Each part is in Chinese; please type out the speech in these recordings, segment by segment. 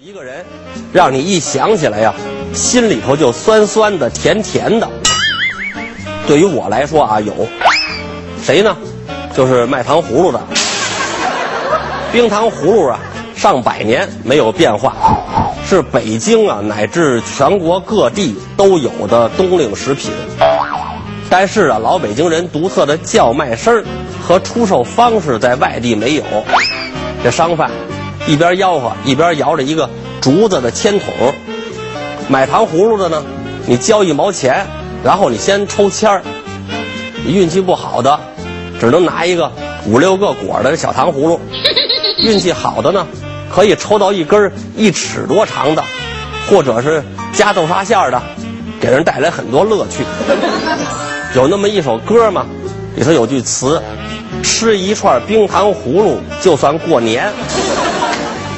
一个人，让你一想起来呀，心里头就酸酸的、甜甜的。对于我来说啊，有谁呢？就是卖糖葫芦的。冰糖葫芦啊，上百年没有变化，是北京啊乃至全国各地都有的冬令食品。但是啊，老北京人独特的叫卖声儿和出售方式在外地没有。这商贩一边吆喝，一边摇着一个竹子的铅筒。买糖葫芦的呢，你交一毛钱，然后你先抽签儿。运气不好的，只能拿一个五六个果的小糖葫芦；运气好的呢，可以抽到一根一尺多长的，或者是加豆沙馅儿的，给人带来很多乐趣。有那么一首歌嘛，里头有句词：“吃一串冰糖葫芦，就算过年。”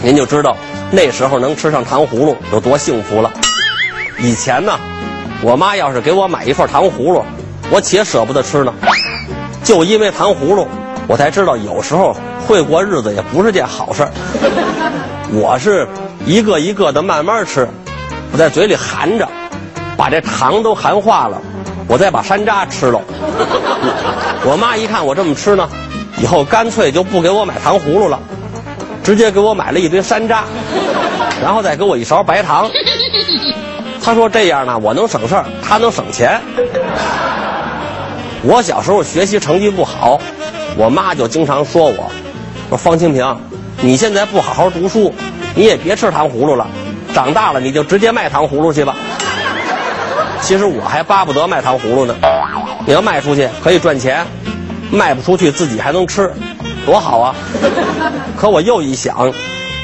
您就知道那时候能吃上糖葫芦有多幸福了。以前呢，我妈要是给我买一份糖葫芦，我且舍不得吃呢。就因为糖葫芦，我才知道有时候会过日子也不是件好事儿。我是一个一个的慢慢吃，我在嘴里含着，把这糖都含化了，我再把山楂吃了。我妈一看我这么吃呢，以后干脆就不给我买糖葫芦了。直接给我买了一堆山楂，然后再给我一勺白糖。他说这样呢，我能省事儿，他能省钱。我小时候学习成绩不好，我妈就经常说我：“说方清平，你现在不好好读书，你也别吃糖葫芦了，长大了你就直接卖糖葫芦去吧。”其实我还巴不得卖糖葫芦呢，你要卖出去可以赚钱，卖不出去自己还能吃，多好啊！可我又一想，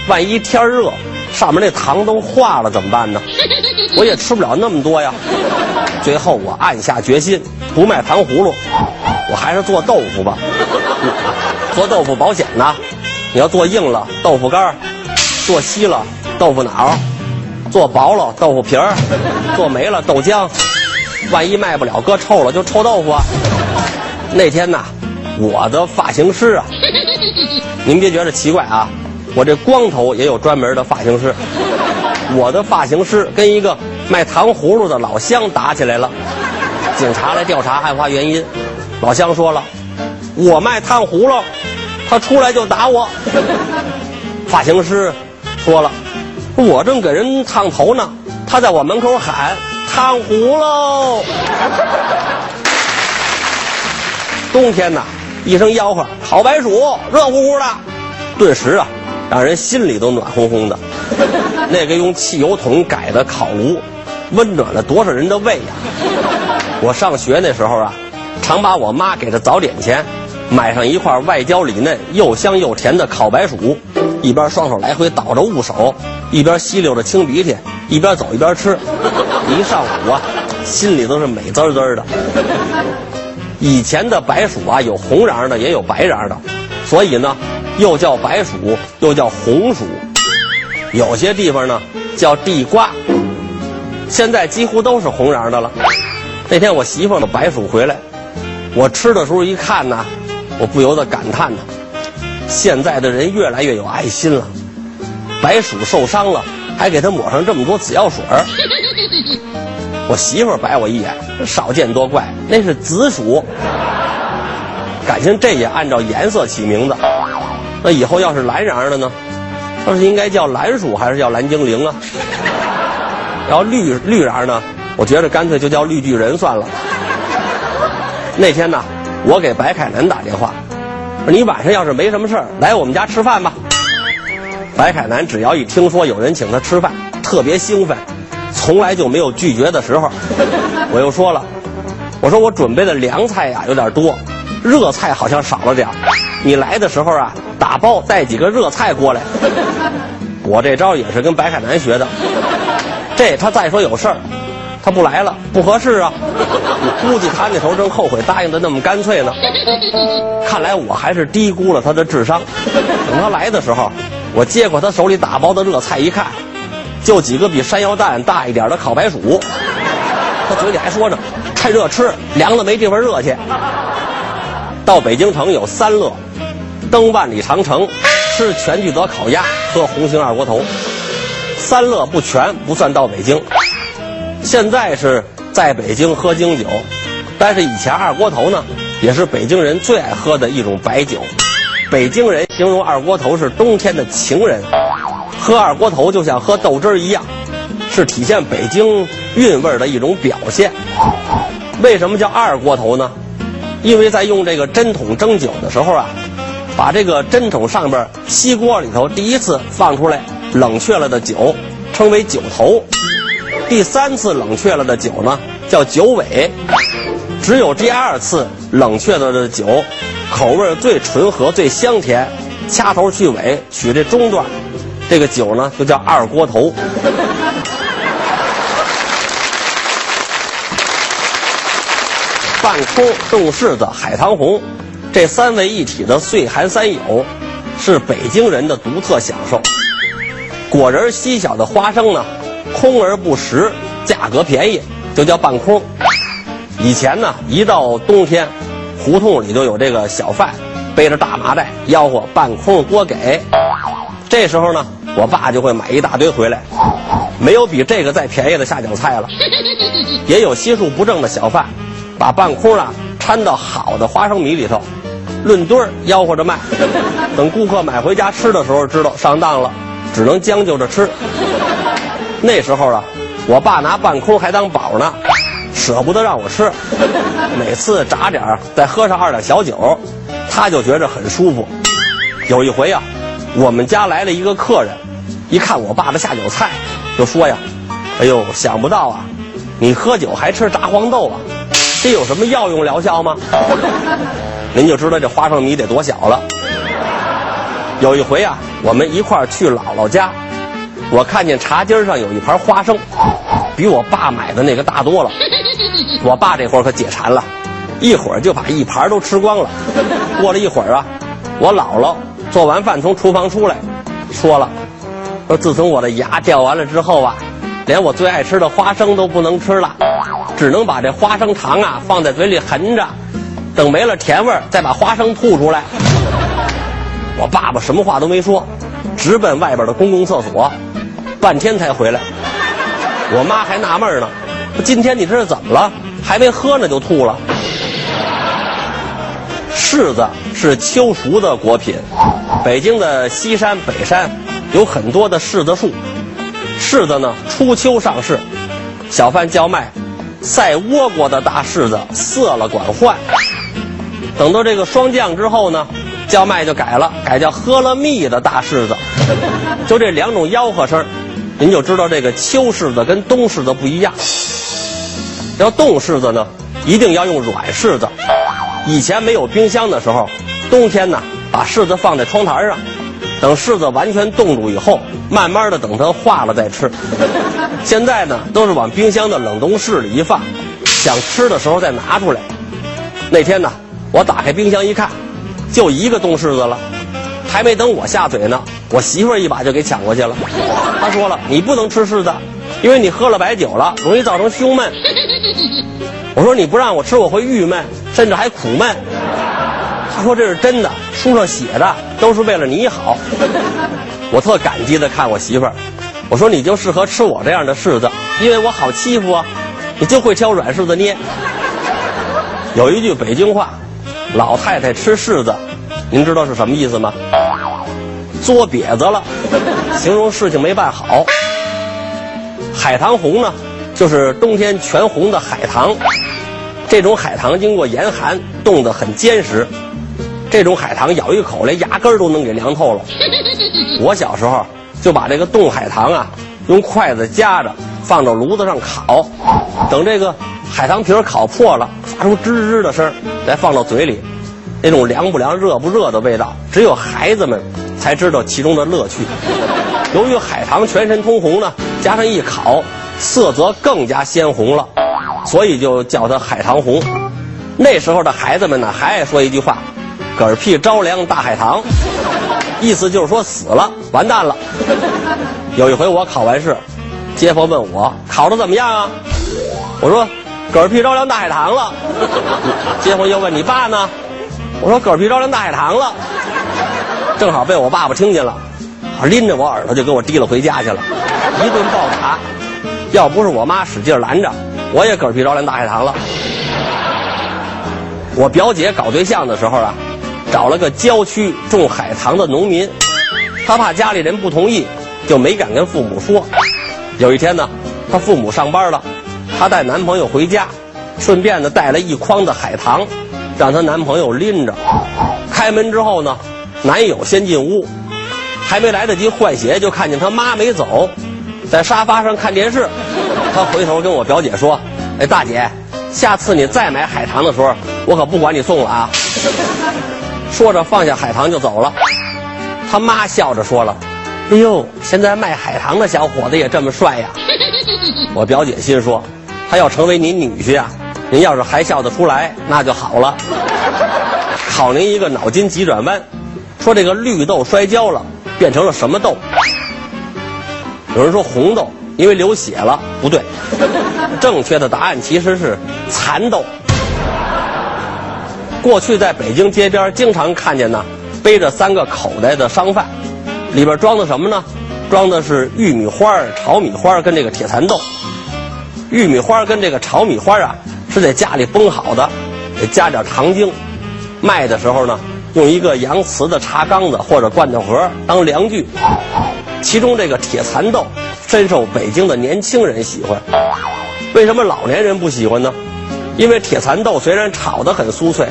万一天热，上面那糖都化了怎么办呢？我也吃不了那么多呀。最后我暗下决心，不卖糖葫芦，我还是做豆腐吧。做豆腐保险呐，你要做硬了豆腐干儿，做稀了豆腐脑，做薄了豆腐皮儿，做没了豆浆。万一卖不了，搁臭了就臭豆腐啊。那天呐，我的发型师啊。您别觉得奇怪啊，我这光头也有专门的发型师。我的发型师跟一个卖糖葫芦的老乡打起来了，警察来调查案发原因。老乡说了，我卖糖葫芦，他出来就打我。发型师说了，我正给人烫头呢，他在我门口喊烫葫芦。冬天呐。一声吆喝，烤白薯，热乎乎的，顿时啊，让人心里都暖烘烘的。那个用汽油桶改的烤炉，温暖了多少人的胃呀！我上学那时候啊，常把我妈给的早点钱，买上一块外焦里嫩、又香又甜的烤白薯，一边双手来回倒着捂手，一边吸溜着清鼻涕，一边走一边吃，一上午啊，心里都是美滋滋的。以前的白薯啊，有红瓤的，也有白瓤的，所以呢，又叫白薯，又叫红薯。有些地方呢叫地瓜。现在几乎都是红瓤的了。那天我媳妇的白薯回来，我吃的时候一看呢，我不由得感叹呢：现在的人越来越有爱心了。白薯受伤了，还给它抹上这么多紫药水儿。我媳妇儿白我一眼，少见多怪，那是紫薯。感情这也按照颜色起名字。那以后要是蓝瓤的呢？那是应该叫蓝薯还是叫蓝精灵啊？然后绿绿瓤呢？我觉得干脆就叫绿巨人算了。那天呢，我给白凯南打电话，说你晚上要是没什么事儿，来我们家吃饭吧。白凯南只要一听说有人请他吃饭，特别兴奋。从来就没有拒绝的时候，我又说了，我说我准备的凉菜呀有点多，热菜好像少了点你来的时候啊，打包带几个热菜过来。我这招也是跟白凯南学的，这他再说有事儿，他不来了，不合适啊。我估计他那头正后悔答应的那么干脆呢。看来我还是低估了他的智商。等他来的时候，我接过他手里打包的热菜一看。就几个比山药蛋大一点的烤白薯，他嘴里还说着趁热吃，凉了没地方热去。到北京城有三乐：登万里长城、吃全聚德烤鸭、喝红星二锅头。三乐不全不算到北京。现在是在北京喝京酒，但是以前二锅头呢，也是北京人最爱喝的一种白酒。北京人形容二锅头是冬天的情人，喝二锅头就像喝豆汁儿一样，是体现北京韵味的一种表现。为什么叫二锅头呢？因为在用这个针筒蒸酒的时候啊，把这个针筒上边锡锅里头第一次放出来冷却了的酒，称为酒头；第三次冷却了的酒呢，叫酒尾。只有第二次冷却了的酒，口味最醇和、最香甜，掐头去尾取这中段，这个酒呢就叫二锅头。半空、冻柿子、海棠红，这三位一体的岁寒三友，是北京人的独特享受。果仁稀小的花生呢，空而不实，价格便宜，就叫半空。以前呢，一到冬天，胡同里就有这个小贩背着大麻袋吆喝半空多给。这时候呢，我爸就会买一大堆回来，没有比这个再便宜的下酒菜了。也有心术不正的小贩。把半空啊掺到好的花生米里头，论堆儿吆喝着卖。等顾客买回家吃的时候，知道上当了，只能将就着吃。那时候啊，我爸拿半空还当宝呢，舍不得让我吃。每次炸点儿，再喝上二两小酒，他就觉着很舒服。有一回啊，我们家来了一个客人，一看我爸的下酒菜，就说呀：“哎呦，想不到啊，你喝酒还吃炸黄豆啊！”这有什么药用疗效吗？您就知道这花生米得多小了。有一回啊，我们一块儿去姥姥家，我看见茶几上有一盘花生，比我爸买的那个大多了。我爸这会儿可解馋了，一会儿就把一盘都吃光了。过了一会儿啊，我姥姥做完饭从厨房出来，说了：“说自从我的牙掉完了之后啊，连我最爱吃的花生都不能吃了。”只能把这花生糖啊放在嘴里含着，等没了甜味儿，再把花生吐出来。我爸爸什么话都没说，直奔外边的公共厕所，半天才回来。我妈还纳闷呢，今天你这是怎么了？还没喝呢就吐了。柿子是秋熟的果品，北京的西山、北山有很多的柿子树，柿子呢初秋上市，小贩叫卖。赛倭国的大柿子涩了管换，等到这个霜降之后呢，叫卖就改了，改叫喝了蜜的大柿子。就这两种吆喝声，您就知道这个秋柿子跟冬柿子不一样。要冻柿子呢，一定要用软柿子。以前没有冰箱的时候，冬天呢，把柿子放在窗台上，等柿子完全冻住以后，慢慢的等它化了再吃。现在呢，都是往冰箱的冷冻室里一放，想吃的时候再拿出来。那天呢，我打开冰箱一看，就一个冻柿子了，还没等我下嘴呢，我媳妇儿一把就给抢过去了。她说了，你不能吃柿子，因为你喝了白酒了，容易造成胸闷。我说你不让我吃，我会郁闷，甚至还苦闷。他说这是真的，书上写的都是为了你好。我特感激的看我媳妇儿。我说你就适合吃我这样的柿子，因为我好欺负啊，你就会挑软柿子捏。有一句北京话，老太太吃柿子，您知道是什么意思吗？作瘪子了，形容事情没办好。海棠红呢，就是冬天全红的海棠，这种海棠经过严寒冻得很坚实，这种海棠咬一口连牙根都能给凉透了。我小时候。就把这个冻海棠啊，用筷子夹着放到炉子上烤，等这个海棠皮烤破了，发出吱吱的声，再放到嘴里，那种凉不凉、热不热的味道，只有孩子们才知道其中的乐趣。由于海棠全身通红呢，加上一烤，色泽更加鲜红了，所以就叫它海棠红。那时候的孩子们呢，还爱说一句话：“嗝屁着凉大海棠。”意思就是说死了，完蛋了。有一回我考完试，街坊问我考的怎么样啊？我说嗝屁着凉大海棠了。街坊又问你爸呢？我说嗝屁着凉大海棠了。正好被我爸爸听见了，拎着我耳朵就给我提了回家去了，一顿暴打。要不是我妈使劲拦着，我也嗝屁着凉大海棠了。我表姐搞对象的时候啊，找了个郊区种海棠的农民，他怕家里人不同意，就没敢跟父母说。有一天呢，他父母上班了，她带男朋友回家，顺便呢带了一筐的海棠，让她男朋友拎着。开门之后呢，男友先进屋，还没来得及换鞋，就看见他妈没走，在沙发上看电视。他回头跟我表姐说：“哎，大姐，下次你再买海棠的时候，我可不管你送了啊。”说着放下海棠就走了。他妈笑着说了：“哎呦，现在卖海棠的小伙子也这么帅呀！” 我表姐心说：“他要成为您女婿啊，您要是还笑得出来，那就好了。”考您一个脑筋急转弯，说这个绿豆摔跤了，变成了什么豆？有人说红豆，因为流血了，不对，正确的答案其实是蚕豆。过去在北京街边经常看见呢，背着三个口袋的商贩，里边装的什么呢？装的是玉米花、炒米花跟这个铁蚕豆。玉米花跟这个炒米花啊，是在家里崩好的，得加点糖精。卖的时候呢，用一个洋瓷的茶缸子或者罐头盒当量具。其中这个铁蚕豆深受北京的年轻人喜欢。为什么老年人不喜欢呢？因为铁蚕豆虽然炒得很酥脆，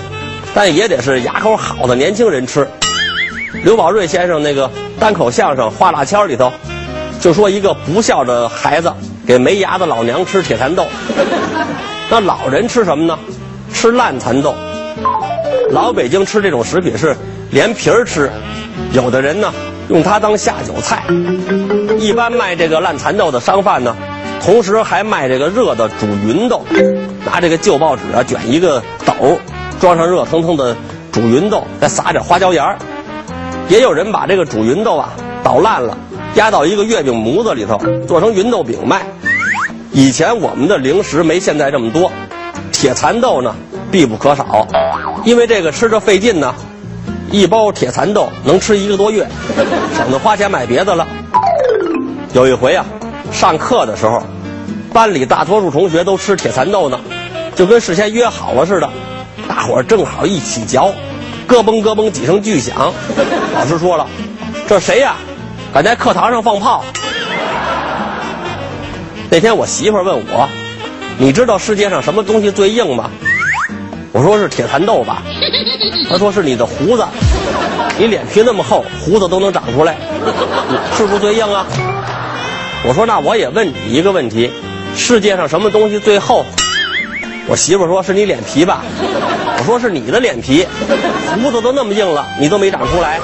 但也得是牙口好的年轻人吃。刘宝瑞先生那个单口相声《画辣签》里头，就说一个不孝的孩子给没牙的老娘吃铁蚕豆。那老人吃什么呢？吃烂蚕豆。老北京吃这种食品是连皮儿吃，有的人呢用它当下酒菜。一般卖这个烂蚕豆的商贩呢，同时还卖这个热的煮芸豆，拿这个旧报纸啊卷一个斗，装上热腾腾的煮芸豆，再撒点花椒盐儿。也有人把这个煮芸豆啊捣烂了，压到一个月饼模子里头，做成芸豆饼卖。以前我们的零食没现在这么多，铁蚕豆呢必不可少。因为这个吃着费劲呢，一包铁蚕豆能吃一个多月，省得花钱买别的了。有一回啊，上课的时候，班里大多数同学都吃铁蚕豆呢，就跟事先约好了似的，大伙儿正好一起嚼，咯嘣咯嘣几声巨响。老师说了：“这谁呀？敢在课堂上放炮？”那天我媳妇问我：“你知道世界上什么东西最硬吗？”我说是铁蚕豆吧，他说是你的胡子，你脸皮那么厚，胡子都能长出来，是不是最硬啊？我说那我也问你一个问题，世界上什么东西最厚？我媳妇说是你脸皮吧，我说是你的脸皮，胡子都那么硬了，你都没长出来。